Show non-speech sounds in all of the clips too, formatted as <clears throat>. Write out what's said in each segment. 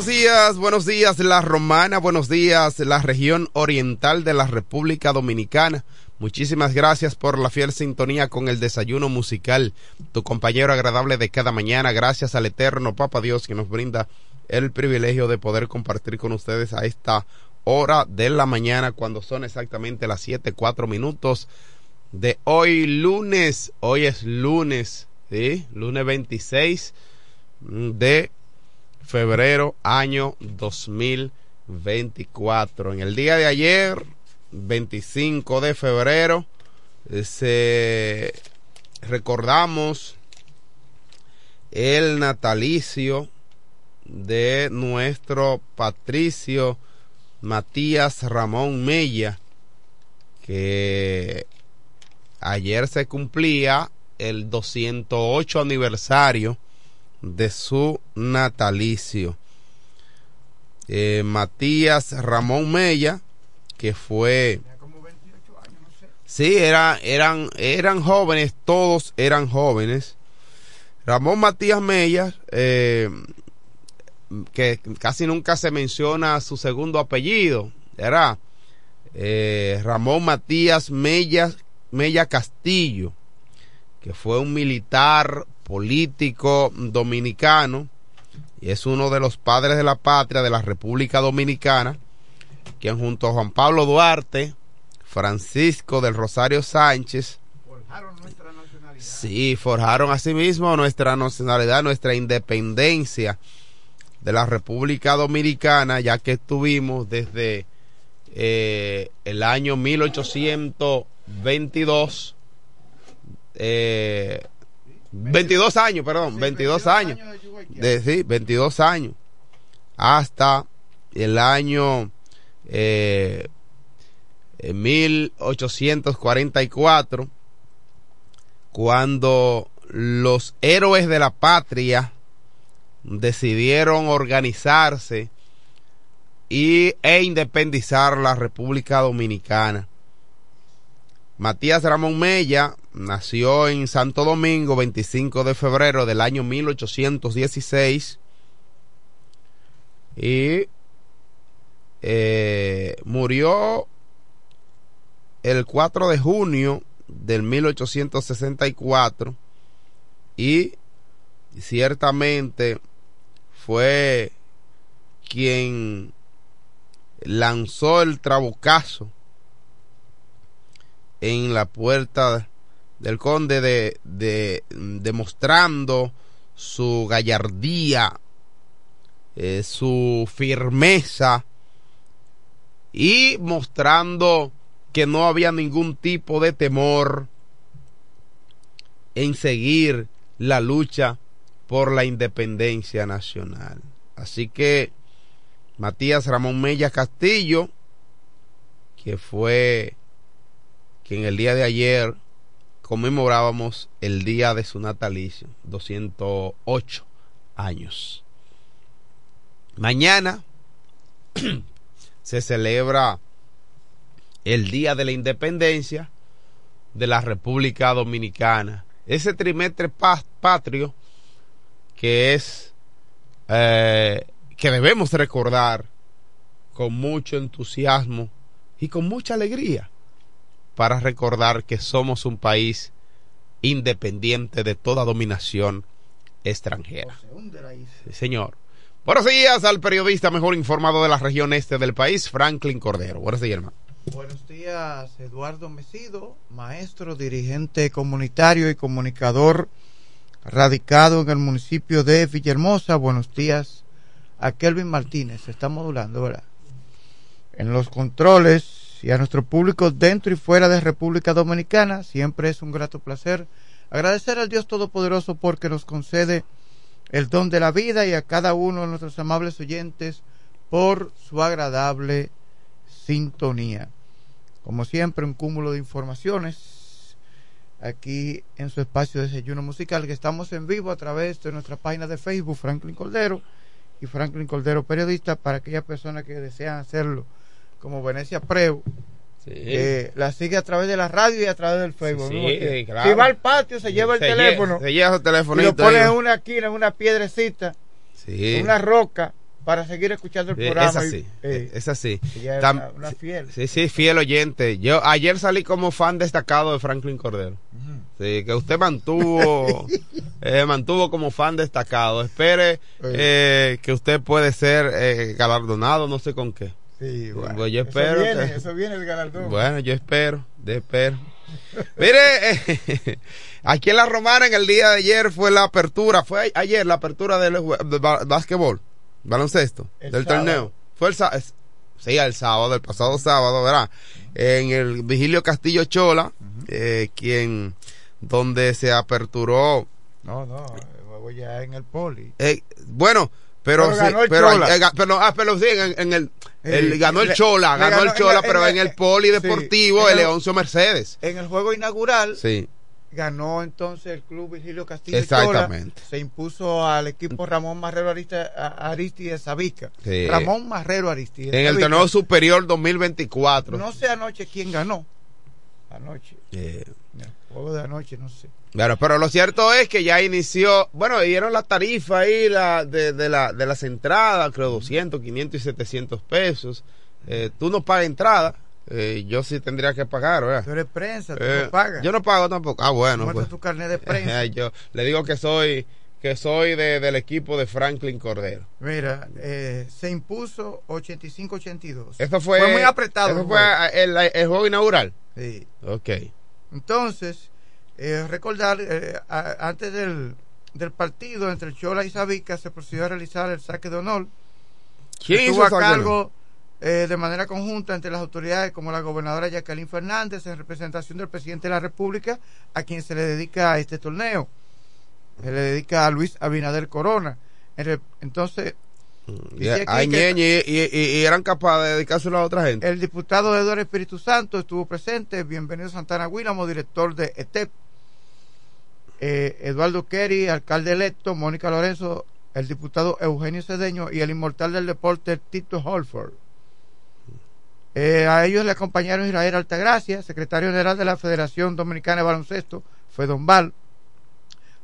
Buenos días, buenos días La Romana, buenos días la región oriental de la República Dominicana. Muchísimas gracias por la fiel sintonía con el desayuno musical, tu compañero agradable de cada mañana. Gracias al eterno Papa Dios que nos brinda el privilegio de poder compartir con ustedes a esta hora de la mañana cuando son exactamente las siete cuatro minutos de hoy lunes. Hoy es lunes. Lunes 26 de febrero, año 2024. En el día de ayer, 25 de febrero, se recordamos el natalicio de nuestro patricio Matías Ramón Mella, que ayer se cumplía el 208 aniversario de su natalicio. Eh, Matías Ramón Mella, que fue... Sí, era, eran, eran jóvenes, todos eran jóvenes. Ramón Matías Mella, eh, que casi nunca se menciona su segundo apellido, era eh, Ramón Matías Mella, Mella Castillo, que fue un militar político dominicano y es uno de los padres de la patria de la República Dominicana, quien junto a Juan Pablo Duarte, Francisco del Rosario Sánchez, forjaron nuestra nacionalidad. Sí, forjaron asimismo nuestra nacionalidad, nuestra independencia de la República Dominicana, ya que estuvimos desde eh, el año 1822, eh, 22 años, perdón, 22 años, de, sí, 22 años, hasta el año eh, 1844, cuando los héroes de la patria decidieron organizarse y, e independizar la República Dominicana. Matías Ramón Mella nació en Santo Domingo 25 de febrero del año 1816 y eh, murió el 4 de junio del 1864 y ciertamente fue quien lanzó el trabucazo en la puerta del conde de, demostrando su gallardía, eh, su firmeza y mostrando que no había ningún tipo de temor en seguir la lucha por la independencia nacional. Así que Matías Ramón Mella Castillo, que fue que en el día de ayer conmemorábamos el día de su natalicio, 208 años. Mañana <clears throat> se celebra el Día de la Independencia de la República Dominicana. Ese trimestre patrio que es eh, que debemos recordar con mucho entusiasmo y con mucha alegría para recordar que somos un país independiente de toda dominación extranjera. señor. Buenos días al periodista mejor informado de la región este del país, Franklin Cordero. Buenos días, hermano. Buenos días, Eduardo Mesido, maestro, dirigente comunitario y comunicador radicado en el municipio de Villahermosa. Buenos días a Kelvin Martínez, se está modulando, ¿verdad? En los controles y a nuestro público dentro y fuera de República Dominicana, siempre es un grato placer agradecer al Dios Todopoderoso porque nos concede el don de la vida y a cada uno de nuestros amables oyentes por su agradable sintonía. Como siempre, un cúmulo de informaciones aquí en su espacio de desayuno musical, que estamos en vivo a través de nuestra página de Facebook, Franklin Cordero, y Franklin Cordero Periodista, para aquellas personas que desean hacerlo, como Venecia Preu, la sigue a través de la radio y a través del Facebook. Si va al patio, se lleva el teléfono. se lleva el teléfono. Y lo pone en una esquina, en una piedrecita, en una roca para seguir escuchando el programa. Es así, eh, es así. una, fiel. Sí, sí, fiel oyente. Yo ayer salí como fan destacado de Franklin Cordero. Sí, que usted mantuvo, <laughs> eh, mantuvo como fan destacado. Espere eh, que usted puede ser galardonado, no sé con qué. Sí, bueno, pues yo espero. Eso viene, eso viene el galardón. Bueno, yo espero, de espero. Mire, <laughs> aquí en la Romana en el día de ayer fue la apertura, fue ayer la apertura del, del básquetbol. baloncesto El del sábado. torneo. Fue el sábado. Sí, el sábado, el pasado sábado, ¿verdad? En el Vigilio Castillo Chola, eh, quien, donde se aperturó. No, no, el juego ya en el poli. eh, bueno, pero, Pero sí, ganó el pero, Chola. eh, ga- pero, ah, pero sí, en, en el, el- ganó el Chola, ganó, ganó el Chola, la- pero en el polideportivo, sí, el Leoncio Mercedes. En el juego inaugural Sí. ganó entonces el club Vigilio Castillo Exactamente. Chola. Se impuso al equipo Ramón Marrero Arista- a- Aristide Zabica. Sí. Ramón Marrero Aristide En el torneo superior 2024. No sé anoche quién ganó. Anoche. Eh, juego de anoche, no sé. Claro, pero lo cierto es que ya inició, bueno, dieron la tarifa ahí la, de, de, la, de las entradas, creo 200, 500 y 700 pesos. Eh, tú no pagas entrada, eh, yo sí tendría que pagar, ¿verdad? Tú eres prensa, tú Eh, no pagas. Yo no pago tampoco. Ah, bueno. Pues. tu carnet de <laughs> prensa. yo le digo que soy que soy de, del equipo de Franklin Cordero. Mira, eh, se impuso 85-82. Eso fue, muy apretado. Eso fue el, el juego inaugural. Sí. Ok. Entonces, eh, recordar, eh, a- antes del, del partido entre Chola y Sabica se procedió a realizar el saque de honor. ¿Quién Estuvo hizo a cargo eh, de manera conjunta entre las autoridades como la gobernadora Jacqueline Fernández en representación del presidente de la República, a quien se le dedica este torneo. Se le dedica a Luis Abinader Corona. Entonces, Y, dice aquí a que- Ñeñe, y, y- y eran capaces de dedicárselo a otra gente. el diputado Eduardo Espíritu Santo estuvo presente. Bienvenido Santana Guínamo, director de ETEP. Eh, Eduardo Kerry, alcalde electo. Mónica Lorenzo, el diputado Eugenio Cedeño y el inmortal del deporte Tito Holford. Eh, a ellos le acompañaron Israel Altagracia, secretario general de la Federación Dominicana de Baloncesto, Fedombal.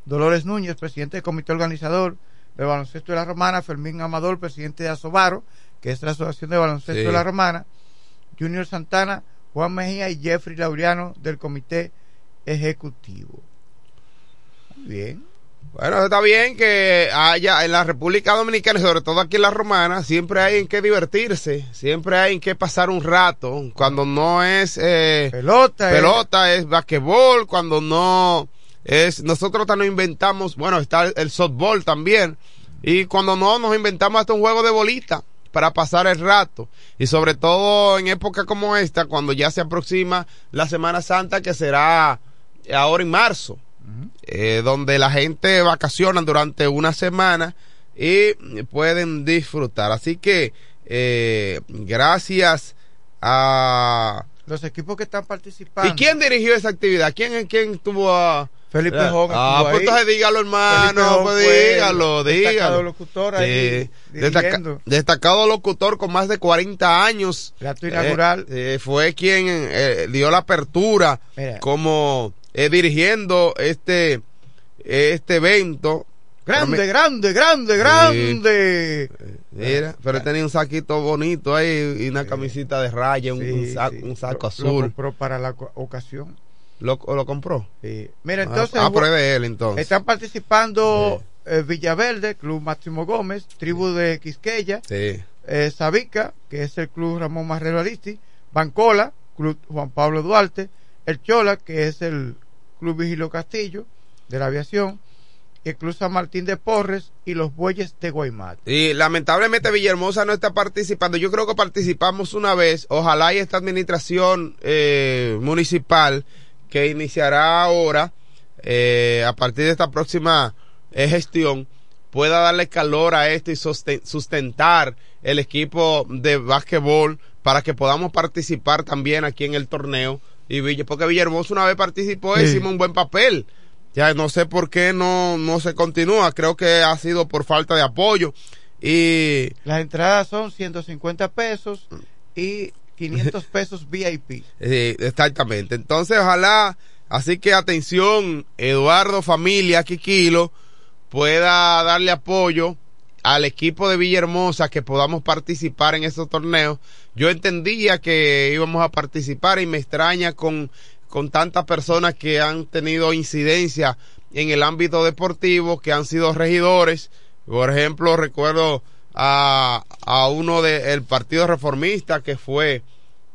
Dolores Núñez, presidente del comité organizador del baloncesto de la Romana, Fermín Amador, presidente de Asobaro, que es la Asociación de Baloncesto Sí. de la Romana, Junior Santana, Juan Mejía y Jeffrey Laureano del comité ejecutivo. Muy bien. Bueno, está bien que haya en la República Dominicana, y sobre todo aquí en la Romana, siempre hay en qué divertirse, siempre hay en qué pasar un rato. Cuando no es eh, pelota, pelota es basquetbol, cuando no es nosotros nos inventamos, bueno, está el softball también, y cuando no nos inventamos hasta un juego de bolita para pasar el rato y sobre todo en época como esta cuando ya se aproxima la Semana Santa que será ahora en marzo eh, donde la gente vacaciona durante una semana y pueden disfrutar. Así que eh, gracias a... Los equipos que están participando. ¿Y quién dirigió esa actividad? ¿Quién, quién estuvo a... Felipe Ah, Hogan Ah, pues entonces dígalo, hermano. Pues fue dígalo, destacado dígalo. locutor ahí, Sí, destaca- destacado locutor con más de 40 años. El acto inaugural. Eh, eh, fue quien eh, dio la apertura Mira. como eh, dirigiendo este este evento. Grande, me- grande, grande, grande. Mira, pero tenía un saquito bonito ahí y una camisita de raya, un, Sí, un sa- sí. un saco azul. Lo compró para la ocasión. ¿Lo, lo compró? Sí. Mira, Ah, entonces. Ah, pero es de él entonces. Están participando eh, Villaverde, Club Máximo Gómez, Tribu de Quisqueya, Sí. eh, Sabica, que es el Club Ramón Marrero Aristi, Bancola, Club Juan Pablo Duarte, El Chola, que es el Club Vigilio Castillo de la aviación, el Club San Martín de Porres y los Bueyes de Guaymat. Y lamentablemente Villahermosa no está participando. Yo creo que participamos una vez. Ojalá y esta administración eh, municipal que iniciará ahora, eh, a partir de esta próxima eh, gestión, pueda darle calor a esto y sustentar el equipo de básquetbol para que podamos participar también aquí en el torneo. Y Villa, porque Villahermosa una vez participó Sí. hicimos un buen papel. Ya no sé por qué no, no se continúa. Creo que ha sido por falta de apoyo. Y Las entradas son 150 pesos y 500 <laughs> pesos VIP. exactamente. Entonces, ojalá, así que atención, Eduardo, familia, Kikilo, pueda darle apoyo al equipo de Villahermosa que podamos participar en estos torneos. Yo entendía que íbamos a participar y me extraña con, con tantas personas que han tenido incidencia en el ámbito deportivo, que han sido regidores. Por ejemplo, recuerdo a, a uno del Partido Reformista que fue,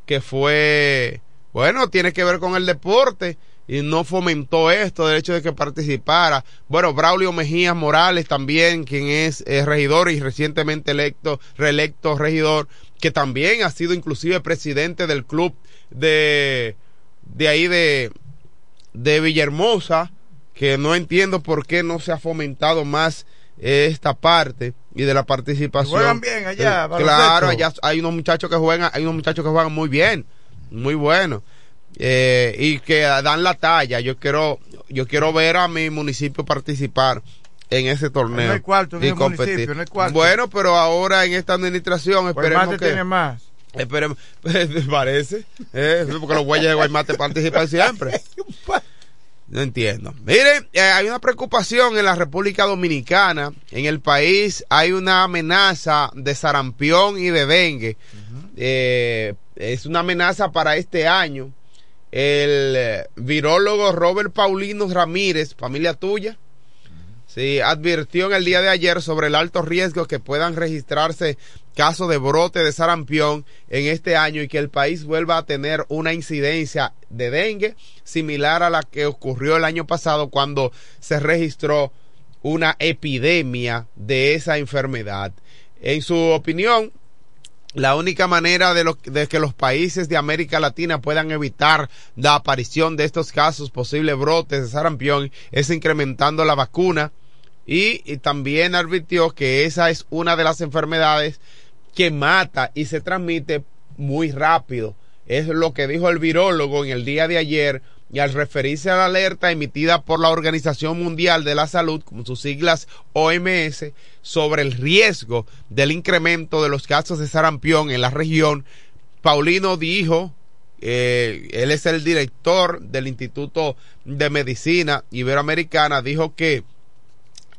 que fue, bueno, tiene que ver con el deporte y no fomentó esto, el hecho de que participara. Bueno, Braulio Mejías Morales también, quien es eh, regidor y recientemente electo, reelecto regidor, que también ha sido inclusive presidente del club de, de ahí de, de Villahermosa, que no entiendo por qué no se ha fomentado más esta parte y de la participación. Juegan bien allá. Eh, claro, allá hay unos muchachos que juegan, hay unos muchachos que juegan muy bien, muy buenos. Eh, y que dan la talla. Yo quiero, yo quiero ver a mi municipio participar en ese torneo. No hay cuarto, y no competir. no hay cuarto. Bueno, pero ahora en esta administración esperemos Guaymate que tiene más. esperemos, <laughs> parece, eh, porque los güeyes de Guaymate participan siempre. <laughs> No entiendo. Miren, eh, hay una preocupación en la República Dominicana. En el país hay una amenaza de sarampión y de dengue. Eh, es una amenaza para este año. El eh, virólogo Robert Paulino Ramírez, familia tuya, sí, advirtió en el día de ayer sobre el alto riesgo que puedan registrarse casos de brote de sarampión en este año y que el país vuelva a tener una incidencia de dengue similar a la que ocurrió el año pasado cuando se registró una epidemia de esa enfermedad. En su opinión, la única manera de, de que los países de América Latina puedan evitar la aparición de estos casos, posibles brotes de sarampión, es incrementando la vacuna y, y también advirtió que esa es una de las enfermedades que mata y se transmite muy rápido. Es lo que dijo el virólogo en el día de ayer y al referirse a la alerta emitida por la Organización Mundial de la Salud, como sus siglas OMS, sobre el riesgo del incremento de los casos de sarampión en la región, Paulino dijo, eh, él es el director del Instituto de Medicina Iberoamericana, dijo que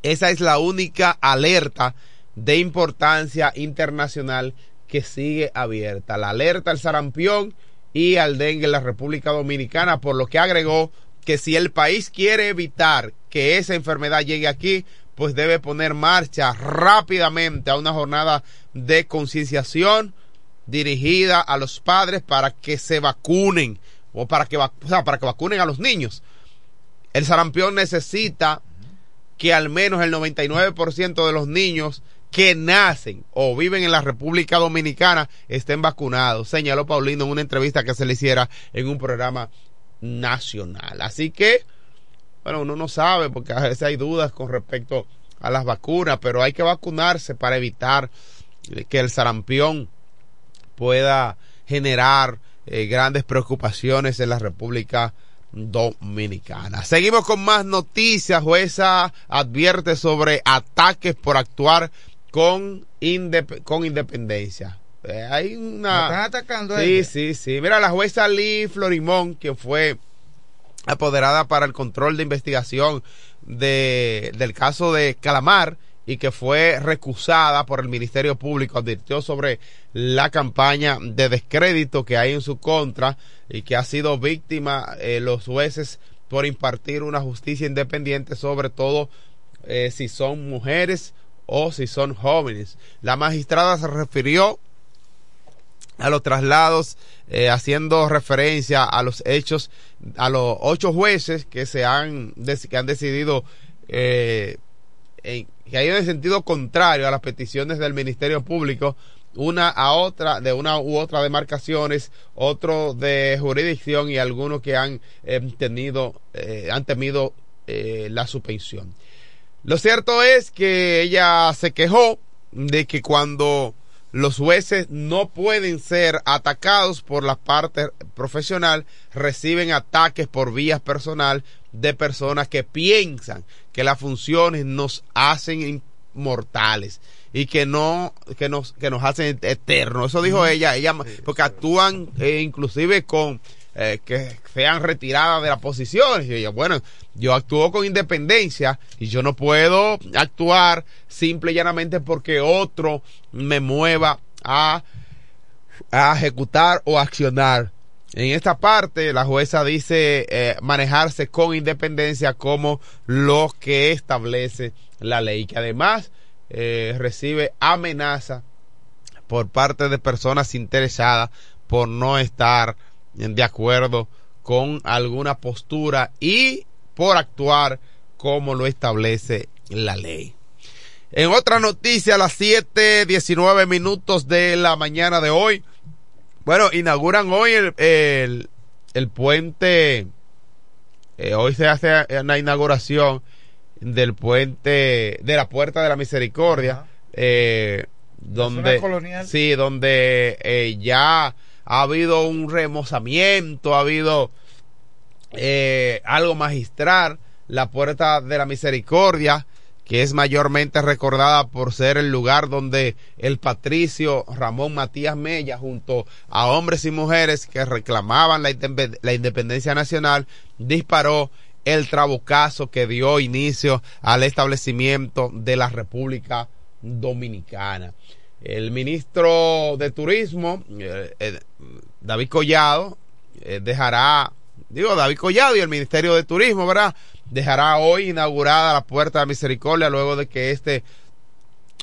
esa es la única alerta de importancia internacional que sigue abierta. La alerta al sarampión y al dengue en la República Dominicana, por lo que agregó que si el país quiere evitar que esa enfermedad llegue aquí, pues debe poner marcha rápidamente a una jornada de concienciación dirigida a los padres para que se vacunen o para que, para que vacunen a los niños. El sarampión necesita que al menos el 99% de los niños que nacen o viven en la República Dominicana estén vacunados, señaló Paulino en una entrevista que se le hiciera en un programa nacional. Así que, bueno, uno no sabe porque a veces hay dudas con respecto a las vacunas, pero hay que vacunarse para evitar que el sarampión pueda generar eh, grandes preocupaciones en la República Dominicana. Seguimos con más noticias. Jueza advierte sobre ataques por actuar con, indep- con independencia. Eh, hay una... ¿La están atacando a Sí, ella? sí, sí. Mira, la jueza Lee Florimón, quien fue apoderada para el control de investigación de, del caso de Calamar y que fue recusada por el Ministerio Público, advirtió sobre la campaña de descrédito que hay en su contra y que ha sido víctima eh, los jueces por impartir una justicia independiente, sobre todo eh, si son mujeres o si son jóvenes. La magistrada se refirió a los traslados, eh, haciendo referencia a los hechos, a los ocho jueces que se han, que han decidido, eh, en- que ha ido en sentido contrario a las peticiones del Ministerio Público, una a otra, de una u otra demarcaciones, otro de jurisdicción y algunos que han eh, tenido, eh, han temido eh, la suspensión. Lo cierto es que ella se quejó de que cuando los jueces no pueden ser atacados por la parte profesional, reciben ataques por vías personal de personas que piensan que las funciones nos hacen inmortales y que no que nos que nos hacen eternos eso dijo ella ella porque actúan eh, inclusive con eh, que sean retiradas de las posiciones. Y ella bueno yo actúo con independencia y yo no puedo actuar simple y llanamente porque otro me mueva a a ejecutar o accionar. En esta parte, la jueza dice eh, manejarse con independencia como lo que establece la ley, que además eh, recibe amenaza por parte de personas interesadas por no estar de acuerdo con alguna postura y por actuar como lo establece la ley. En otra noticia, a las 7:19 minutos de la mañana de hoy, bueno, inauguran hoy el, el, el puente, eh, hoy se hace una inauguración del puente de la Puerta de la Misericordia, eh, donde, sí, donde eh, ya ha habido un remozamiento, ha habido eh, algo magistral, la Puerta de la Misericordia, que es mayormente recordada por ser el lugar donde el patricio Ramón Matías Mella, junto a hombres y mujeres que reclamaban la, independencia nacional, disparó el trabucazo que dio inicio al establecimiento de la República Dominicana. El ministro de Turismo, eh, eh, David Collado, dejará, digo, David Collado y el Ministerio de Turismo, ¿verdad? Dejará hoy inaugurada la Puerta de Misericordia luego de que este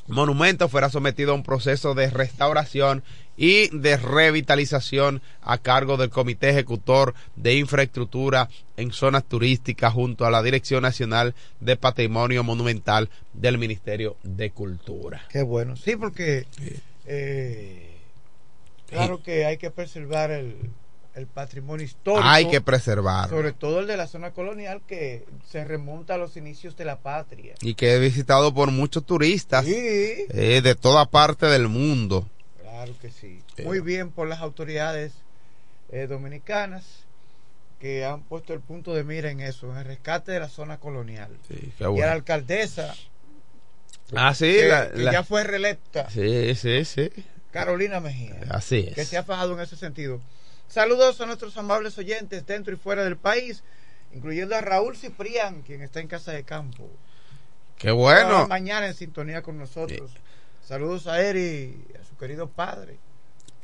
monumento fuera sometido a un proceso de restauración y de revitalización a cargo del Comité Ejecutor de Infraestructura en Zonas Turísticas junto a la Dirección Nacional de Patrimonio Monumental del Ministerio de Cultura. Qué bueno, sí, porque eh, claro que hay que preservar el, el patrimonio histórico. Hay que preservar. Sobre todo el de la zona colonial que se remonta a los inicios de la patria. Y que he visitado por muchos turistas eh, de toda parte del mundo. Claro que sí. Muy bien por las autoridades eh, dominicanas que han puesto el punto de mira en eso, en el rescate de la zona colonial. Sí, Y a la alcaldesa, Ah, sí, que, la- que la- ya fue reelecta, Sí, sí, sí. Carolina Mejía, Así es. que se ha fajado en ese sentido. Saludos a nuestros amables oyentes dentro y fuera del país, incluyendo a Raúl Ciprián, quien está en Casa de Campo. Qué bueno. Mañana en sintonía con nosotros. Saludos a él y a su querido padre.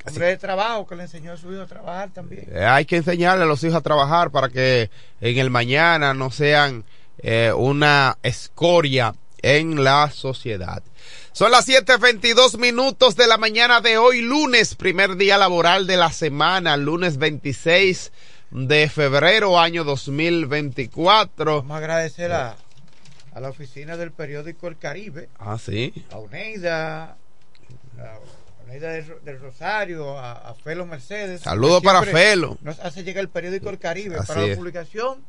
Hombre de trabajo que le enseñó a su hijo a trabajar también. Eh, hay que enseñarle a los hijos a trabajar para que en el mañana no sean eh, una escoria en la sociedad. Son las 7.22 minutos de la mañana de hoy, lunes, primer día laboral de la semana, lunes 26 de febrero, año 2024. Vamos a agradecer a, a la oficina del periódico El Caribe, Ah, sí. a Oneida, a Oneida del, del Rosario, a, a Felo Mercedes. Saludos para Felo. Nos hace llegar el periódico El Caribe Así para la es. publicación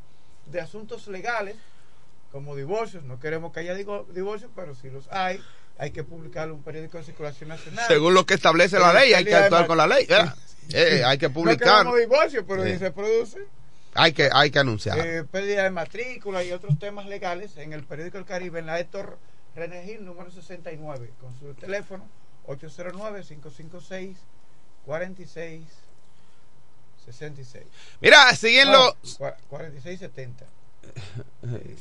de asuntos legales como divorcios. No queremos que haya divorcios, pero si los hay, hay que publicarlo en un periódico de circulación nacional. Según lo que establece la ley, hay que actuar con la ley. Eh, hay que No publicar. queremos divorcio, pero si se produce. Hay que, hay que anunciar. eh, pérdida de matrícula y otros temas legales en el periódico El Caribe, en la Héctor René Gil, número 69, con su teléfono 809-556-4666. Mira, siguen los, 4670.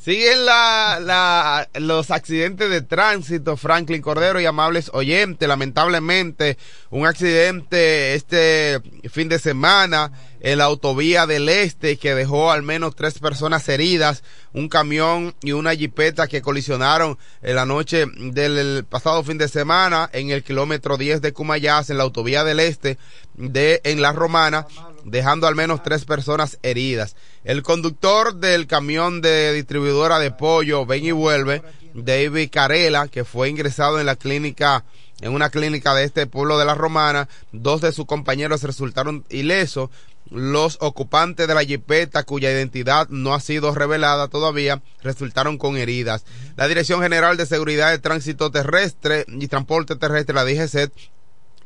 Siguen la, la, los accidentes de tránsito, Franklin Cordero y amables oyentes. Lamentablemente, un accidente este fin de semana en la autovía del Este que dejó al menos tres personas heridas, un camión y una jipeta que colisionaron en la noche del pasado fin de semana en el kilómetro 10 de Cumayas en la autovía del Este de en La Romana, dejando al menos tres personas heridas. El conductor del camión de distribuidora de pollo Ven y Vuelve, David Carela, que fue ingresado en la clínica en una clínica de este pueblo de La Romana, dos de sus compañeros resultaron ilesos. Los ocupantes de la jipeta, cuya identidad no ha sido revelada todavía, resultaron con heridas. La Dirección General de Seguridad de Tránsito Terrestre y Transporte Terrestre, la DGCET,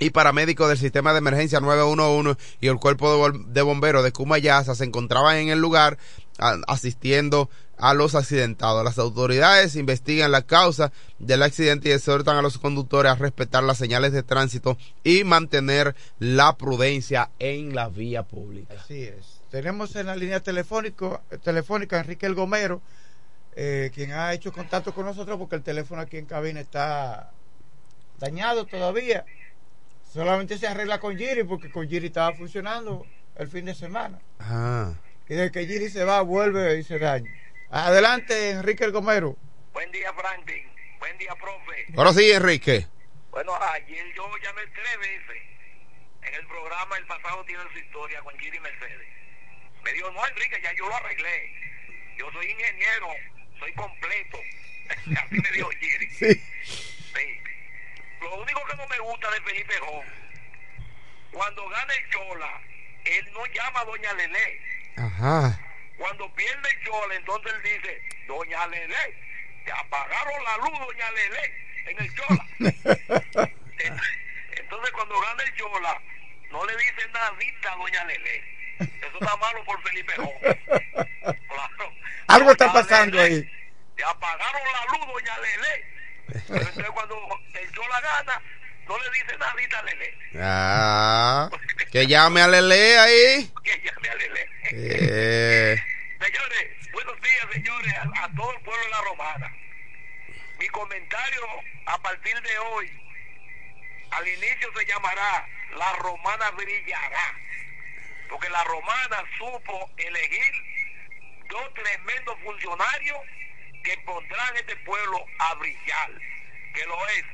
y paramédicos del sistema de emergencia 911 y el cuerpo de, bomberos de Cumayasa se encontraban en el lugar asistiendo a los accidentados. Las autoridades investigan la causa del accidente y exhortan a los conductores a respetar las señales de tránsito y mantener la prudencia en la vía pública. Así es. Tenemos en la línea telefónico, telefónica a Enrique El Gomero, eh, quien ha hecho contacto con nosotros porque el teléfono aquí en cabina está dañado todavía. Solamente se arregla con Giri porque con Giri estaba funcionando el fin de semana. Ah. Y desde que Giri se va, vuelve y se daña. Adelante, Enrique El Gomero. Buen día, Franklin. Buen día, profe. Ahora sí, Enrique. Bueno, ayer yo llamé tres veces. En el programa El pasado tiene su historia con Giri Mercedes. Me dijo, no, Enrique, ya yo lo arreglé. Yo soy ingeniero, soy completo. <laughs> Así me dijo. Sí. Sí. Lo único que no me gusta de Felipe Jón, cuando gana el Chola, él no llama a Doña Lelé. Ajá. Cuando pierde el Chola, entonces él dice, Doña Lelé, te apagaron la luz, Doña Lelé, en el Chola. <laughs> Entonces cuando gana el Chola, no le dice nadita a Doña Lelé. Eso está malo por Felipe. Claro. Algo está pasando ahí. Te apagaron la luz, Doña Lelé. Pero entonces cuando el Chola gana, no le dice nadita a Lelé. Ah, que llame a Lele ahí. Que llame a Lelé. Eh, Señores, buenos días, señores, a, a todo el pueblo de la Romana. Mi comentario a partir de hoy, al inicio se llamará La Romana brillará. Porque la Romana supo elegir dos tremendos funcionarios que pondrán este pueblo a brillar. Que lo es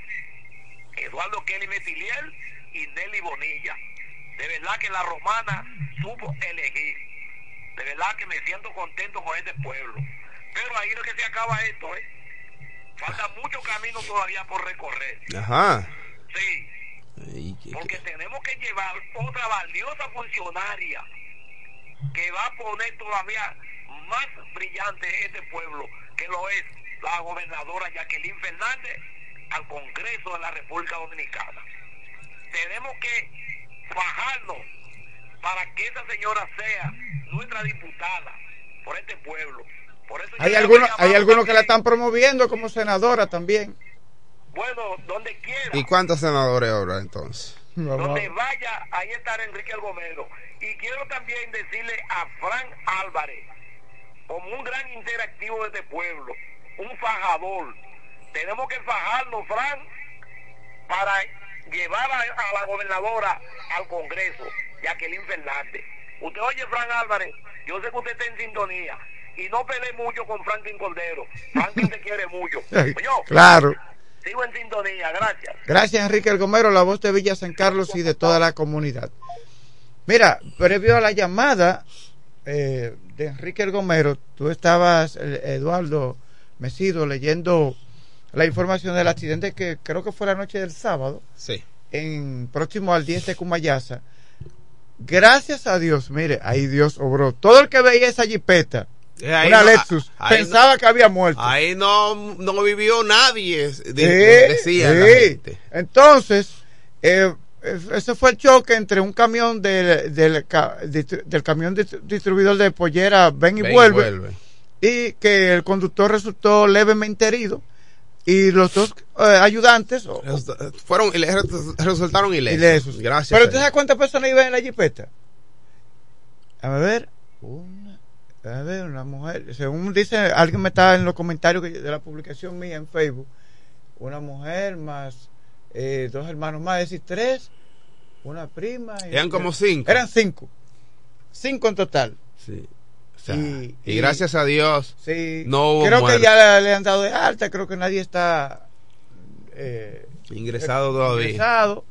Eduardo Kelly Metiliel y Nelly Bonilla. De verdad que la Romana supo elegir. De verdad que me siento contento con este pueblo. Pero ahí no es que se acaba esto, ¿eh? Falta mucho camino todavía por recorrer. ajá. Sí, Ay, porque tenemos que llevar otra valiosa funcionaria que va a poner todavía más brillante este pueblo, que lo es la gobernadora Jacqueline Fernández al Congreso de la República Dominicana. Tenemos que bajarnos para que esa señora sea nuestra diputada por este pueblo. Por eso Hay algunos, el hay algunos que la están promoviendo como senadora también. Bueno, donde quiera. ¿Y cuántos senadores ahora entonces? Donde vaya, ahí estará Enrique Algomero. Y quiero también decirle a Frank Álvarez, como un gran interactivo de este pueblo, un fajador. Tenemos que fajarnos, Frank, para llevar a, a la gobernadora al Congreso, Jacqueline Fernández. Usted oye, Frank Álvarez, yo sé que usted está en sintonía. Y no pelee mucho con Franklin Cordero. Franklin te quiere mucho. <laughs> Oye, Claro. sigo en sintonía, gracias. Gracias, Enrique El Gomero, la voz de Villa San Carlos y de toda la comunidad. Mira, previo a la llamada eh, de Enrique El Gomero, tú estabas, eh, Eduardo Mesido, leyendo la información del accidente que creo que fue la noche del sábado, Sí. en próximo al 10 de Cumayasa. Gracias a Dios, mire, ahí Dios obró. Todo el que veía esa jipeta, Eh, una no- Lexus, ahí pensaba que había muerto. Ahí no, no vivió nadie, de- Sí, decía la gente. Entonces, eh, ese fue el choque entre un camión del, del, del camión dist- distribuidor de pollera Ven y, Ven y vuelve, vuelve. y que el conductor resultó levemente herido y los dos eh, ayudantes o- Fueron, y resultaron ilesos. ilesos. Gracias. Pero ¿tú sabes cuántas personas iban en la jipeta? A ver, una, a ver, una mujer, según dice, alguien me está en los comentarios que- de la publicación mía en Facebook, una mujer más eh, dos hermanos más, es decir, tres, una prima. y- Eran como cinco. Eran cinco. Cinco en total. Sí. Sea, Y- gracias a Dios Sí. no hubo creo que ya le han dado de alta, creo que nadie está eh, ingresado todavía. ingresado,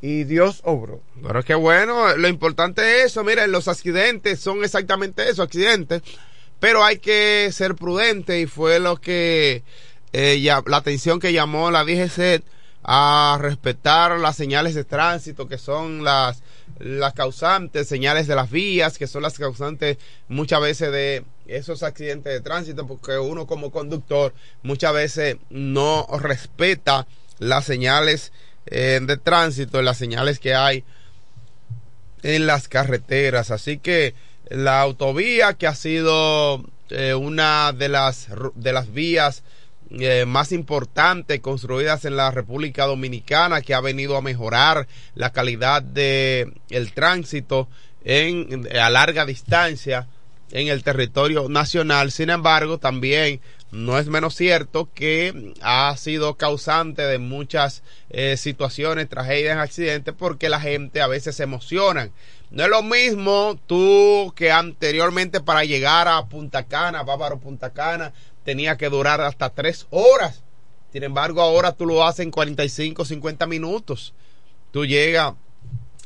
y Dios obró. Pero es que bueno, lo importante es eso, miren, los accidentes son exactamente eso, accidentes, pero hay que ser prudente y fue lo que eh, ya- la atención que llamó la DGC a respetar las señales de tránsito que son las las causantes, señales de las vías, que son las causantes muchas veces de esos accidentes de tránsito, porque uno como conductor muchas veces no respeta las señales eh, de tránsito, las señales que hay en las carreteras. Así que la autovía que ha sido eh, una de las de las vías eh, más importantes construidas en la República Dominicana que ha venido a mejorar la calidad de el tránsito en a larga distancia en el territorio nacional. Sin embargo, también no es menos cierto que ha sido causante de muchas eh, situaciones, tragedias, accidentes, porque la gente a veces se emocionan. No es lo mismo tú que anteriormente para llegar a Punta Cana, Bávaro Punta Cana, tenía que durar hasta tres horas. Sin embargo, ahora tú lo haces en 45, 50 minutos. Tú llegas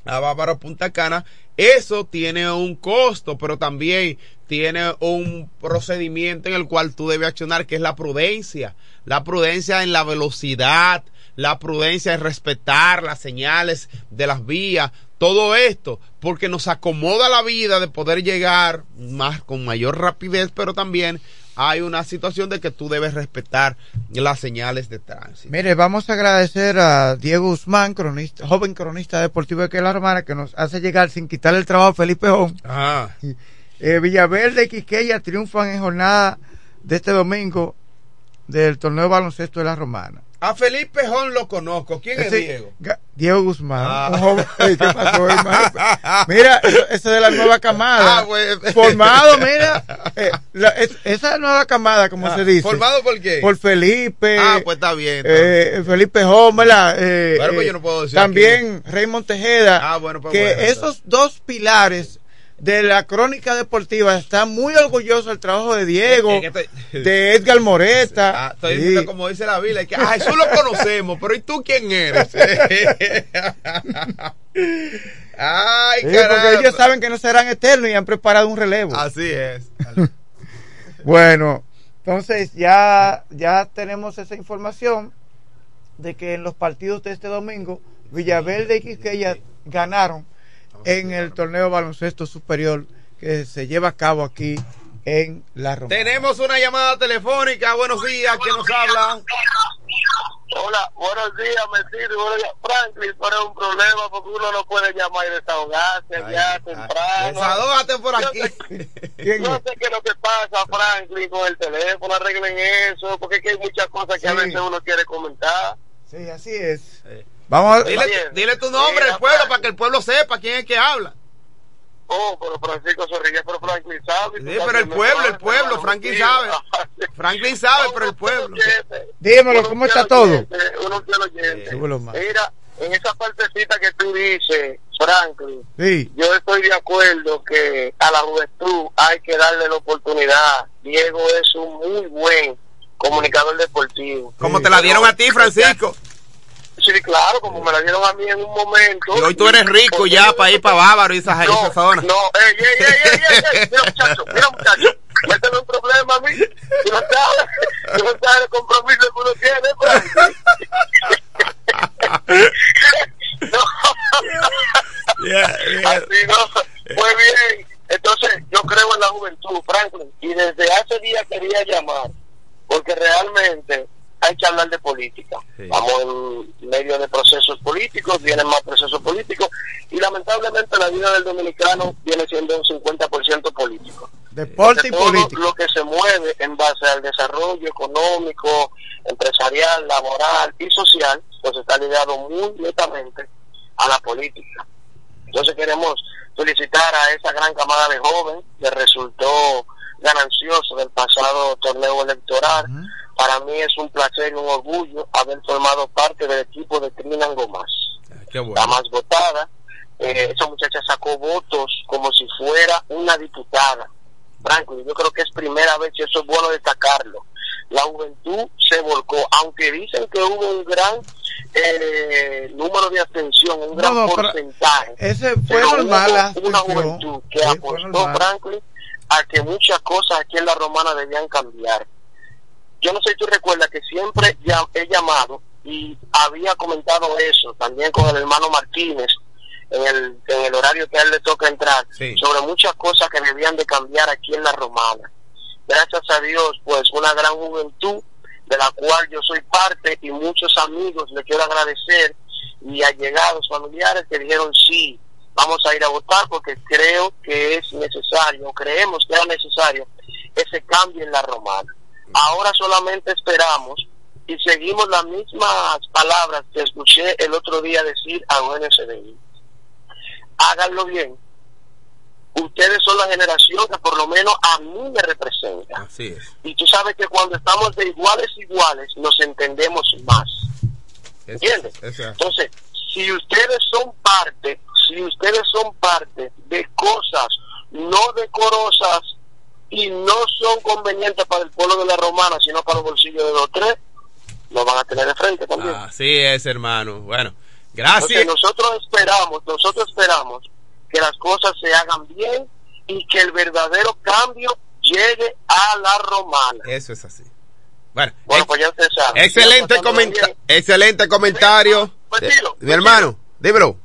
a Bávaro Punta Cana, eso tiene un costo, pero también tiene un procedimiento en el cual tú debes accionar, que es la prudencia. La prudencia en la velocidad, la prudencia en respetar las señales de las vías, todo esto, porque nos acomoda la vida de poder llegar más con mayor rapidez, pero también hay una situación de que tú debes respetar las señales de tránsito. Mire, vamos a agradecer a Diego Guzmán, cronista, joven cronista deportivo de que la Romana, que nos hace llegar sin quitarle el trabajo a Felipe Jón. Ah. <laughs> Eh, Villaverde y Quiqueya triunfan en jornada de este domingo del torneo de baloncesto de la Romana. A Felipe Jón lo conozco. ¿Quién es Diego? Diego Guzmán. Ah. un joven- Ey, <laughs> ¿Qué pasó, hermano? Mira, eso de la nueva camada. Ah, pues. Formado, <laughs> mira. eh, la- es- esa nueva camada, como Ah, se dice. ¿Formado por qué? Por Felipe. Ah, pues está bien. está eh, Felipe Jón, ¿verdad? Eh, Bueno, pues yo no puedo decir También Raymond Tejeda. Ah, bueno, pues que bueno, esos dos pilares de la crónica deportiva están muy orgullosos del trabajo de Diego, Es que te- de Edgar Moreta. Ah, estoy Sí. diciendo como dice la Biblia, que a Jesús lo conocemos, pero ¿y tú quién eres? <laughs> Ay, Sí, porque ellos saben que no serán eternos y han preparado un relevo. Así es. Bueno, entonces ya, ya tenemos esa información de que en los partidos de este domingo, Villaverde y Quisqueya ganaron en el torneo baloncesto superior que se lleva a cabo aquí en La Romana. Tenemos una llamada telefónica. Buenos días, ¿quién nos habla? Hola, buenos días, Messi. Buenos días, Franklin. Pero es un problema porque uno no puede llamar y desahogarse ya temprano. Desahógate por aquí. Yo sé, no sé qué es lo que pasa, Franklin, con el teléfono. Arreglen eso, porque es que hay muchas cosas que a Sí. veces uno quiere comentar. Sí, así es. Vamos a... Dile, dile tu nombre al pueblo para que el pueblo sepa quién es que habla. Oh, pero Francisco Zorrilla, pero Franklin sabe. Sí, pero el pueblo, el pueblo, Franklin sabe. Franklin sabe, pero el pueblo. Dímelo, ¿cómo está todo? Uno. Súbelo más. Mira, en esa partecita que tú dices, Franklin, Sí. yo estoy de acuerdo que a la juventud hay que darle la oportunidad. Diego es un muy buen comunicador deportivo. Como te la dieron a ti, Francisco. Sí, claro, como me la dieron a mí en un momento. Y hoy tú eres rico ya para ir para Bávaro y esa, No, esa zona. No, ey, ey, ey, ey, ey, ey, mira muchacho, mira muchacho, méteme un problema a mí, tú no sabes, tú no sabes el compromiso que uno tiene. no, así no, muy bien, entonces yo creo en la juventud, Franklin, y desde hace días quería llamar, porque realmente hay que hablar de política. Vamos en medio de procesos políticos, vienen más procesos políticos, y lamentablemente la vida del dominicano viene siendo un 50% político. Deporte y Todo lo que se mueve en base al desarrollo económico, empresarial, laboral y social, pues está ligado muy netamente a la política. Entonces queremos felicitar a esa gran camada de jóvenes que resultó ganancioso del pasado torneo electoral. Para mí es un placer y un orgullo haber formado parte del equipo de Trinan Gómez Qué la más votada. Eh, esa muchacha sacó votos como si fuera una diputada. Franklin, yo creo que es primera vez y eso es bueno destacarlo. La juventud se volcó, aunque dicen que hubo un gran eh, número de abstención, un gran No, no, pero fue pero normal la hubo una juventud que Sí, fue apostó. Franklin, a que muchas cosas aquí en la romana debían cambiar. Yo no sé si tú recuerdas que siempre ya he llamado y había comentado eso también con el hermano Martínez en el, en el horario que a él le toca entrar Sí. sobre muchas cosas que debían de cambiar aquí en la romana. Gracias a Dios, pues una gran juventud de la cual yo soy parte y muchos amigos le quiero agradecer y allegados familiares que dijeron sí, vamos a ir a votar porque creo que es necesario, creemos que es necesario ese cambio en la romana. Ahora solamente esperamos y seguimos las mismas palabras que escuché el otro día decir a UNSDI. Háganlo bien. Ustedes son la generación que por lo menos a mí me representa. Así es. Y tú sabes que cuando estamos de iguales iguales nos entendemos más. ¿Entiendes? Entonces, si ustedes son parte, si ustedes son parte de cosas no decorosas y no son convenientes para el pueblo de la romana, sino para los bolsillos de los tres, lo van a tener de frente también. Así es, hermano. Bueno, Gracias. Entonces, nosotros esperamos, nosotros esperamos que las cosas se hagan bien y que el verdadero cambio llegue a la romana. Eso es así. Bueno, Bueno, pues ya usted sabe. excelente, comenta- bien. excelente comentario. Pues Eh, dilo, mi hermano, dímelo.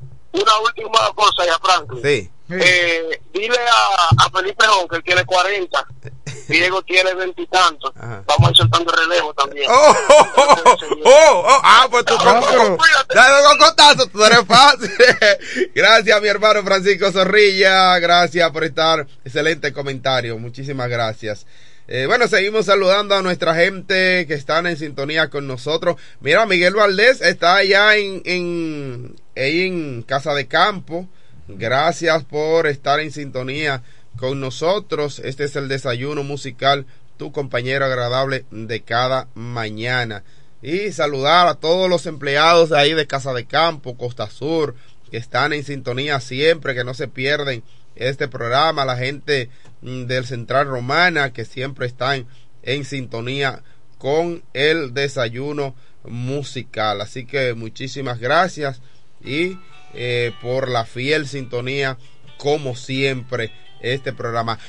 Una última cosa ya, Franklin. Sí. Eh, dile a, a Felipe Jón que él tiene 40, <laughs> Diego tiene veintitantos. Vamos a ir soltando relevo también. Oh, oh, oh, oh, oh, ah, pues tú con, con, dale tú eres fácil. <laughs> gracias, mi hermano Francisco Zorrilla. Gracias por estar. Excelente comentario. Muchísimas gracias. Eh, bueno, seguimos saludando a nuestra gente que están en sintonía con nosotros. Mira, Miguel Valdés está allá en, en, en Casa de Campo. Gracias por estar en sintonía con nosotros. Este es el desayuno musical, tu compañero agradable de cada mañana. Y saludar a todos los empleados de ahí de Casa de Campo, Costa Sur, que están en sintonía siempre, que no se pierden este programa, la gente mm, del Central Romana, que siempre están en sintonía con el desayuno musical. Así que muchísimas gracias y eh, por la fiel sintonía, como siempre, este programa.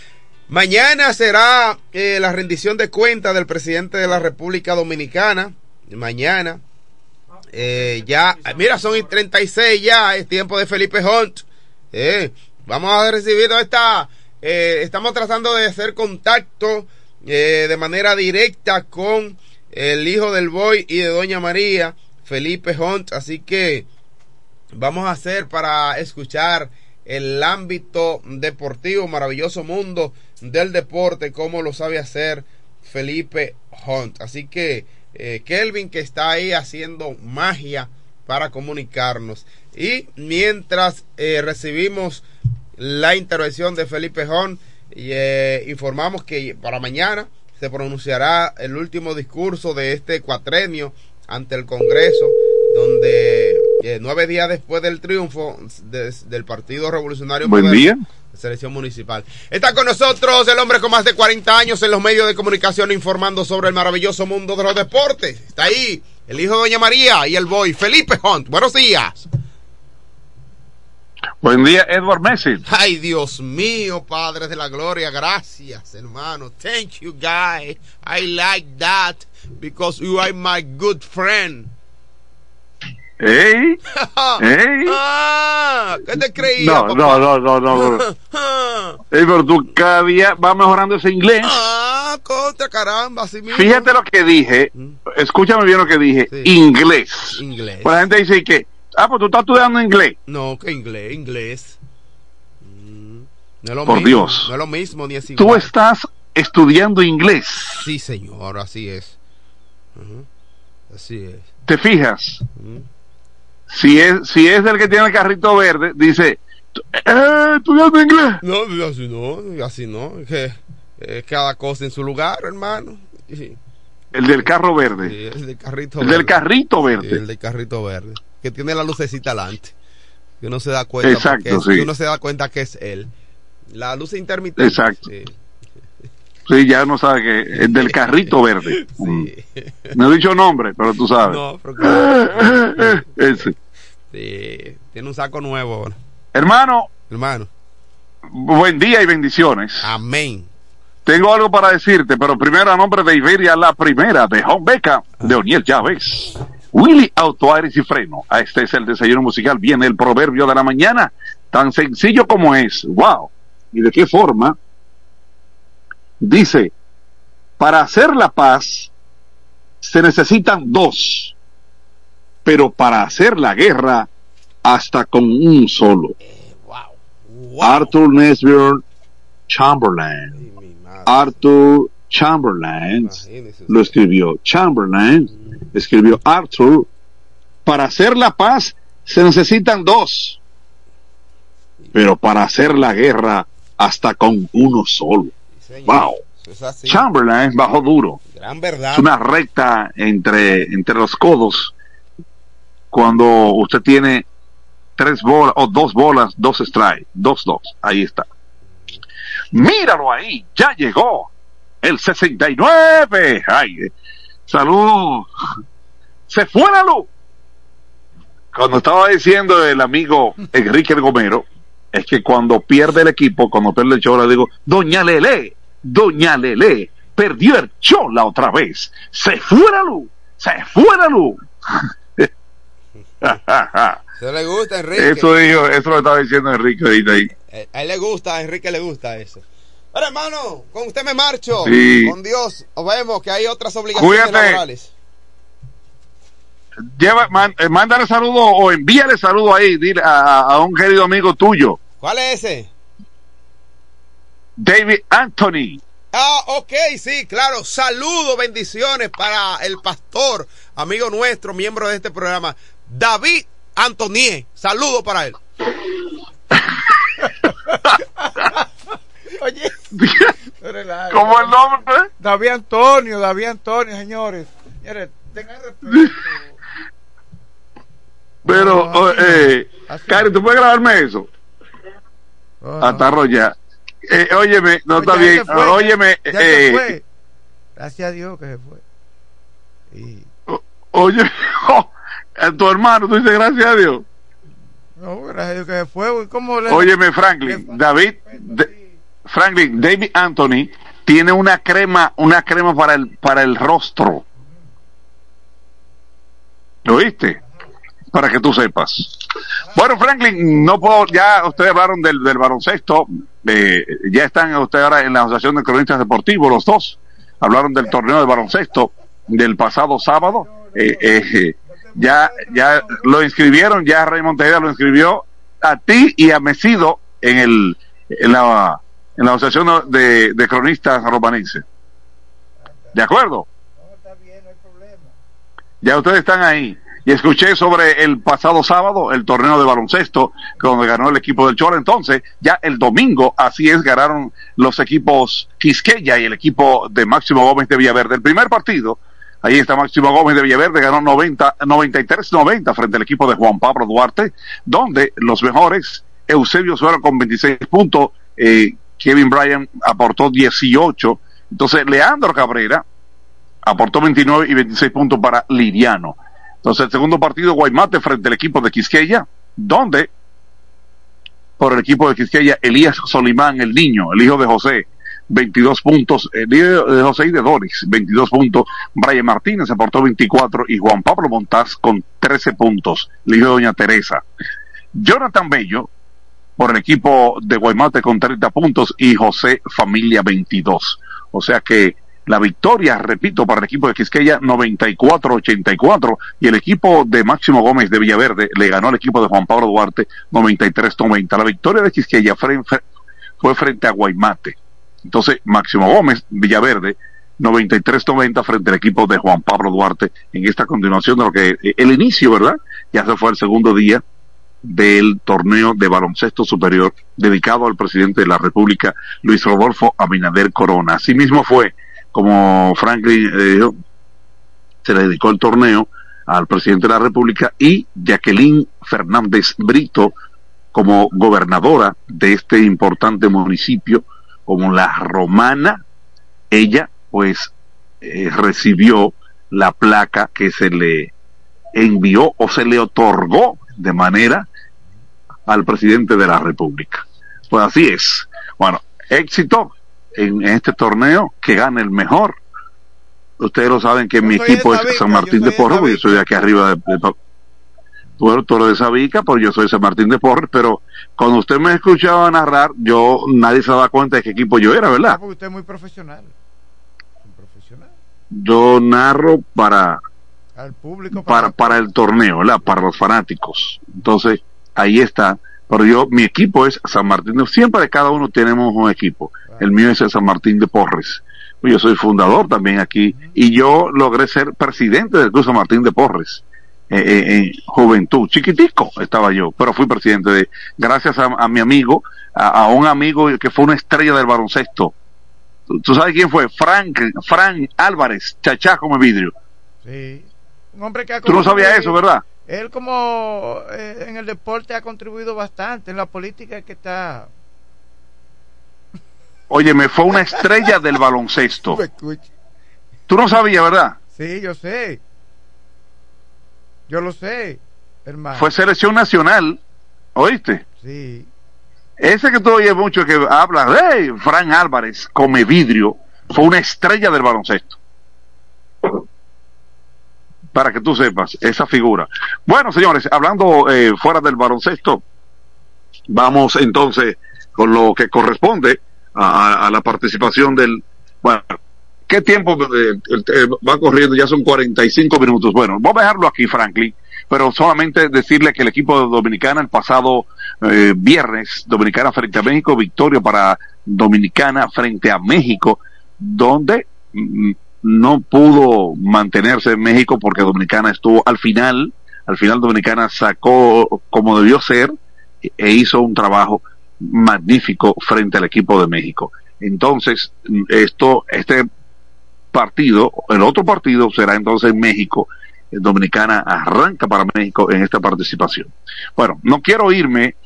Mañana será eh, la rendición de cuentas del presidente de la República Dominicana. Mañana. Eh, ya, mira, son y 36 ya, es tiempo de Felipe Hunt. Eh, vamos a recibir esta, eh, estamos tratando de hacer contacto de manera directa con el hijo del boy y de Doña María, Felipe Hunt. Así que vamos a hacer para escuchar el ámbito deportivo, maravilloso mundo del deporte, como lo sabe hacer Felipe Hunt. Así que eh, Kelvin que está ahí haciendo magia para comunicarnos. Y mientras eh, recibimos la intervención de Felipe Hunt, eh, informamos que para mañana se pronunciará el último discurso de este cuatrenio ante el Congreso, donde eh, nueve días después del triunfo de- del Partido Revolucionario Buen día. selección municipal. Está con nosotros el hombre con más de 40 años en los medios de comunicación informando sobre el maravilloso mundo de los deportes. Está ahí el hijo de Doña María y el boy Felipe Hunt. Buenos días. Buen día, Edward Messi. Ay, Dios mío, Padre de la Gloria, gracias, hermano. Thank you, guy. I like that because you are my good friend. <laughs> ¿Ey? Ah, ¿Qué te creías? No, no, no, no, no. <laughs> Ey, pero tú cada día vas mejorando ese inglés. Ah, contra caramba, así mismo. Fíjate lo que dije. Escúchame bien lo que dije. Inglés. Inglés. Pues la gente dice que, ah, pues tú estás estudiando inglés. No, que inglés, inglés. Mm, No es lo Por mismo, Dios. No es lo mismo, ni es Tú igual. estás estudiando inglés. Sí, señor, así es. Así es. ¿Te fijas? Si es, si es el que tiene el carrito verde, dice, eh, estudiando inglés. No, así no, así no. Que eh, cada cosa en su lugar, hermano. Sí, El del carro verde. sí, el del carrito El verde. del carrito Sí, verde. el del carrito verde. Que tiene la lucecita adelante. Que uno se da cuenta. Exacto, es- sí. que uno se da cuenta que es él. La luz intermitente. Exacto. Sí. Sí, ya no sabe que el del carrito verde. <laughs> Mm. No he dicho nombre, pero tú sabes. No, pero <laughs> Ese. Sí, tiene un saco nuevo ahora. Hermano, Hermano. buen día y bendiciones. Amén. Tengo algo para decirte, pero primero a nombre de Iberia, la primera de Home Beca, de Oniel Chávez. Willy Autoaires y Freno. A este es el desayuno musical. Viene el proverbio de la mañana. Tan sencillo como es. ¡Wow! ¿Y de qué forma? Dice, para hacer la paz se necesitan dos, pero para hacer la guerra hasta con un solo. Arthur Nesbitt Chamberlain. Arthur Chamberlain lo escribió. Chamberlain escribió Arthur. Para hacer la paz se necesitan dos, pero para hacer la guerra hasta con uno solo. Wow. Es así. Chamberlain bajó duro. Gran verdad. Es una recta entre, entre los codos cuando usted tiene tres bolas o dos bolas, dos strikes, dos, dos. Ahí está. Míralo ahí, ya llegó el 69. Ay, eh, salud. Se fue la luz. cuando estaba diciendo el amigo Enrique el Gomero, es que cuando pierde el equipo, cuando pierde el Chola, digo, Doña Lele, Doña Lele, perdió el Chola otra vez. Se fue la luz, se fue la luz. <laughs> Eso le gusta, Enrique. Eso, dijo, eso lo estaba diciendo Enrique ahorita ahí. Eh, A él le gusta, a Enrique le gusta eso. Pero hermano, con usted me marcho. Sí. Con Dios. Nos vemos que hay otras obligaciones Cuídate. laborales. Lleva, man- eh, mándale saludo o envíale saludo ahí dile a, a un querido amigo tuyo, ¿Cuál es ese? David Anthony. Ah, ok, sí, claro. Saludos, bendiciones para el pastor, amigo nuestro, miembro de este programa, David Antonié. Saludos para él. Oye. <laughs> ¿Cómo el nombre? David Antonio, David Antonio, señores. Señores, tengan respeto. Pero, oh, eh, Cari, ¿tú puedes grabarme eso? Hasta arrolla. Eh, óyeme, no está Ya bien. fue, óyeme, ya se eh, fue. Gracias a Dios que se fue. Y, oye, a <laughs> tu hermano, tú dices gracias a Dios. no, gracias a Dios que se fue. ¿y ¿Cómo le- Óyeme, Franklin, David, de- Franklin, David Anthony tiene una crema, una crema para el, para el rostro. ¿Lo oíste? Para que tú sepas. Bueno, Franklin, no puedo, ya ustedes hablaron del, del baloncesto, eh, ya están ustedes ahora en la Asociación de Cronistas Deportivos, los dos. Hablaron del torneo de baloncesto del pasado sábado. Eh, eh, ya, ya lo inscribieron, ya Raymond Tejeda lo inscribió a ti y a Mesido en el, en la, en la Asociación de, de Cronistas Romanenses. ¿De acuerdo? Ya ustedes están ahí. Y escuché sobre el pasado sábado el torneo de baloncesto, donde ganó el equipo del Chora. Entonces, ya el domingo, así es, ganaron los equipos Quisqueya y el equipo de Máximo Gómez de Villaverde. El primer partido, ahí está Máximo Gómez de Villaverde, ganó 90, 93-90 frente al equipo de Juan Pablo Duarte, donde los mejores, Eusebio Suero con 26 puntos, eh, Kevin Bryan aportó 18. Entonces, Leandro Cabrera aportó 29 y 26 puntos para Liriano. Entonces, el segundo partido, Guaymate frente al equipo de Quisqueya, donde por el equipo de Quisqueya, Elías Solimán, el niño, el hijo de José, 22 puntos, el hijo de José y de Doris, 22 puntos, Brian Martínez aportó 24 y Juan Pablo Montaz con 13 puntos, el hijo de Doña Teresa. Jonathan Bello, por el equipo de Guaymate con 30 puntos y José Familia 22. O sea que la victoria, repito, para el equipo de Quisqueya 94-84 y el equipo de Máximo Gómez de Villaverde le ganó al equipo de Juan Pablo Duarte 93-90. La victoria de Quisqueya fue, frente a Guaymate. Entonces, Máximo Gómez, Villaverde, 93-90 frente al equipo de Juan Pablo Duarte en esta continuación de lo que el inicio, ¿verdad? Ya se fue el segundo día del torneo de baloncesto superior dedicado al presidente de la República, Luis Rodolfo Abinader Corona. Asimismo fue, como Franklin eh, se le dedicó el torneo al presidente de la República y Jacqueline Fernández Brito como gobernadora de este importante municipio, como la romana, ella pues eh, recibió la placa que se le envió o se le otorgó de manera al presidente de la República. Pues así es. Bueno, éxito en este torneo, que gane el mejor. Ustedes lo saben que mi de equipo es San Martín de de Porres, porque yo soy de aquí arriba de, de- eres de Sabica, pero yo soy de San Martín de Porres, pero cuando usted me escuchaba narrar, yo nadie se daba cuenta de qué equipo yo era, ¿verdad? Porque usted es muy profesional. Yo narro para Al público. para, para el torneo, ¿verdad? Para los fanáticos. Entonces, ahí está. Pero yo, mi equipo es San Martín de, siempre cada uno tenemos un equipo. El mío es el San Martín de Porres. Yo soy fundador también aquí y yo logré ser presidente del Club San Martín de Porres. eh, eh, en juventud, chiquitico estaba yo, pero fui presidente de, gracias a, a mi amigo, a, a un amigo que fue una estrella del baloncesto. ¿Tú, tú sabes quién fue? Frank, Frank Álvarez, chachá como vidrio. Sí. Un hombre que ha Tú no sabías eso, ¿verdad? Él como eh, en el deporte ha contribuido bastante, en la política que está... Oye, me fue una estrella del baloncesto. <laughs> Tú no sabías, ¿verdad? Sí, yo sé. Yo lo sé. Hermano. fue selección nacional, ¿oíste? Sí. Ese que tú oyes mucho que habla, hey, Fran Álvarez, come vidrio, fue una estrella del baloncesto. Para que tú sepas, esa figura. Bueno, señores, hablando eh, fuera del baloncesto, vamos entonces con lo que corresponde a, la participación del... Bueno, ¿qué tiempo eh, eh, va corriendo? Ya son 45 minutos. Bueno, vamos a dejarlo aquí, Franklin, pero solamente decirle que el equipo de Dominicana el pasado eh, viernes, Dominicana frente a México, victoria para Dominicana frente a México, donde mm, no pudo mantenerse en México porque Dominicana estuvo al final, al final Dominicana sacó como debió ser e hizo un trabajo magnífico frente al equipo de México. Entonces, esto, este partido, el otro partido será entonces en México. Dominicana arranca para México en esta participación. Bueno, no quiero irme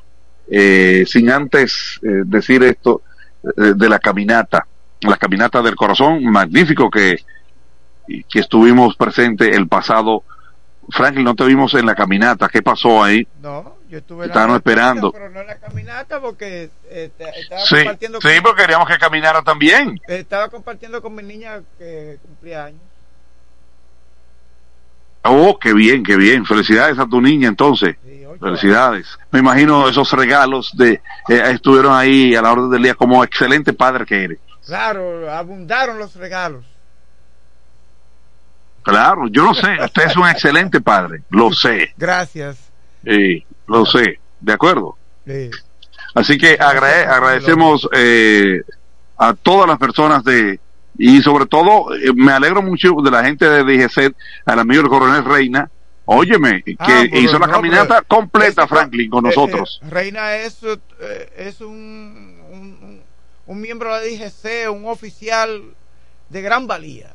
eh, sin antes eh, decir esto eh, de la caminata, la caminata del corazón, magnífico que, que estuvimos presente el pasado. Franklin, no te vimos en la caminata, ¿qué pasó ahí? No, yo estuve caminata, esperando. Pero no en la caminata porque eh, estaba Sí, compartiendo sí, porque queríamos que caminara también. Estaba compartiendo con mi niña que cumplía años. Oh, qué bien, qué bien. Felicidades a tu niña entonces. Felicidades. Me imagino esos regalos de eh, estuvieron ahí a la orden del día como excelente padre que eres. Claro, abundaron los regalos. Claro, yo lo sé. Usted es un excelente padre. Lo sé. Gracias. Sí, lo sé. ¿De acuerdo? Sí. Así que agrade- agradecemos eh, a todas las personas de y sobre todo eh, me alegro mucho de la gente de DGC, al amigo el coronel Reina, óyeme, que Ah, bueno, hizo la no, caminata completa, Franklin, con Eh, nosotros. eh, Reina es, eh, es un, un, un- un miembro de la DGC, un oficial de gran valía.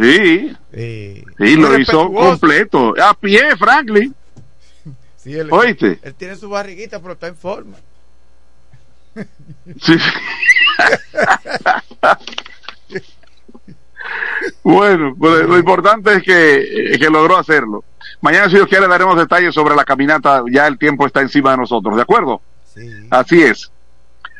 Sí, Sí, sí, lo hizo completo, a pie, Franklin. <laughs> Sí, él, ¿Oíste? él tiene su barriguita, pero está en forma. Sí. Bueno, pues lo importante es que, eh, que logró hacerlo. Mañana, si Dios quiere, daremos detalles sobre la caminata. Ya el tiempo está encima de nosotros, ¿de acuerdo? Así es.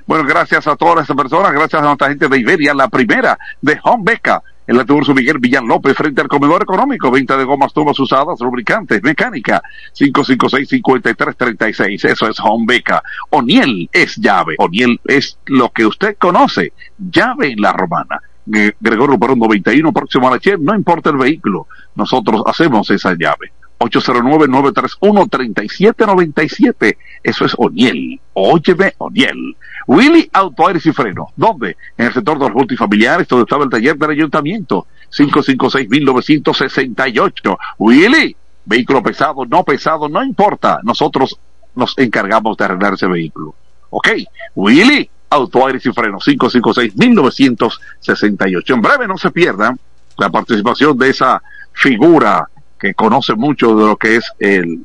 Bueno, gracias a todas estas personas, gracias a nuestra gente de Iberia, la primera de Home Beca, en la Tiburcio Miguel Villan López, frente al comedor económico, venta de gomas, tubas usadas, lubricantes, mecánica, 556-5336, eso es Home Beca. Oniel es llave, Oniel es lo que usted conoce, llave en la romana. Gre- Gregorio Perón 91, próximo a la Che, no importa el vehículo, nosotros hacemos esa llave. 809-931-3797. Eso es Oniel. Óyeme, Oniel. Willy Auto Aires y Freno. ¿Dónde? En el sector de los multifamiliares, donde estaba el taller del ayuntamiento. 556-1968. Willy, vehículo pesado, no pesado, no importa. Nosotros nos encargamos de arreglar ese vehículo. ¿Ok? Willy, Auto Aires y Freno. 556-1968. En breve no se pierdan la participación de esa figura que conoce mucho de lo que es el,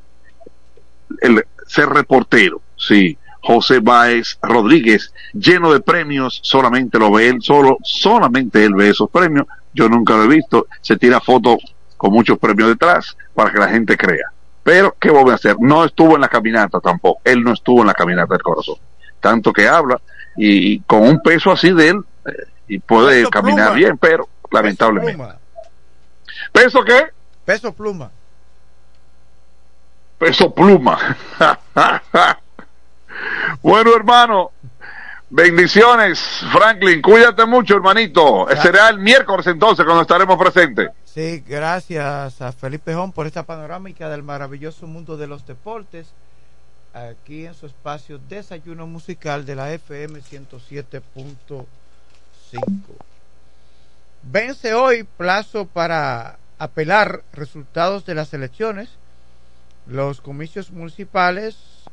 el ser reportero, sí, José Báez Rodríguez, lleno de premios, solamente lo ve él solo, solamente él ve esos premios, yo nunca lo he visto, se tira fotos con muchos premios detrás para que la gente crea. Pero, ¿qué voy a hacer? No estuvo en la caminata tampoco, él no estuvo en la caminata del corazón, tanto que habla y, con un peso así de él, eh, y puede Peso caminar pluma. bien, pero lamentablemente. ¿Peso qué? Peso pluma. peso pluma. <laughs> bueno, hermano, bendiciones, Franklin, cuídate mucho, hermanito. Será el miércoles entonces cuando estaremos presentes. Sí, gracias a Felipe Jón por esta panorámica del maravilloso mundo de los deportes. Aquí en su espacio Desayuno Musical de la FM 107.5. Vence hoy plazo para apelar resultados de las elecciones. Los comicios municipales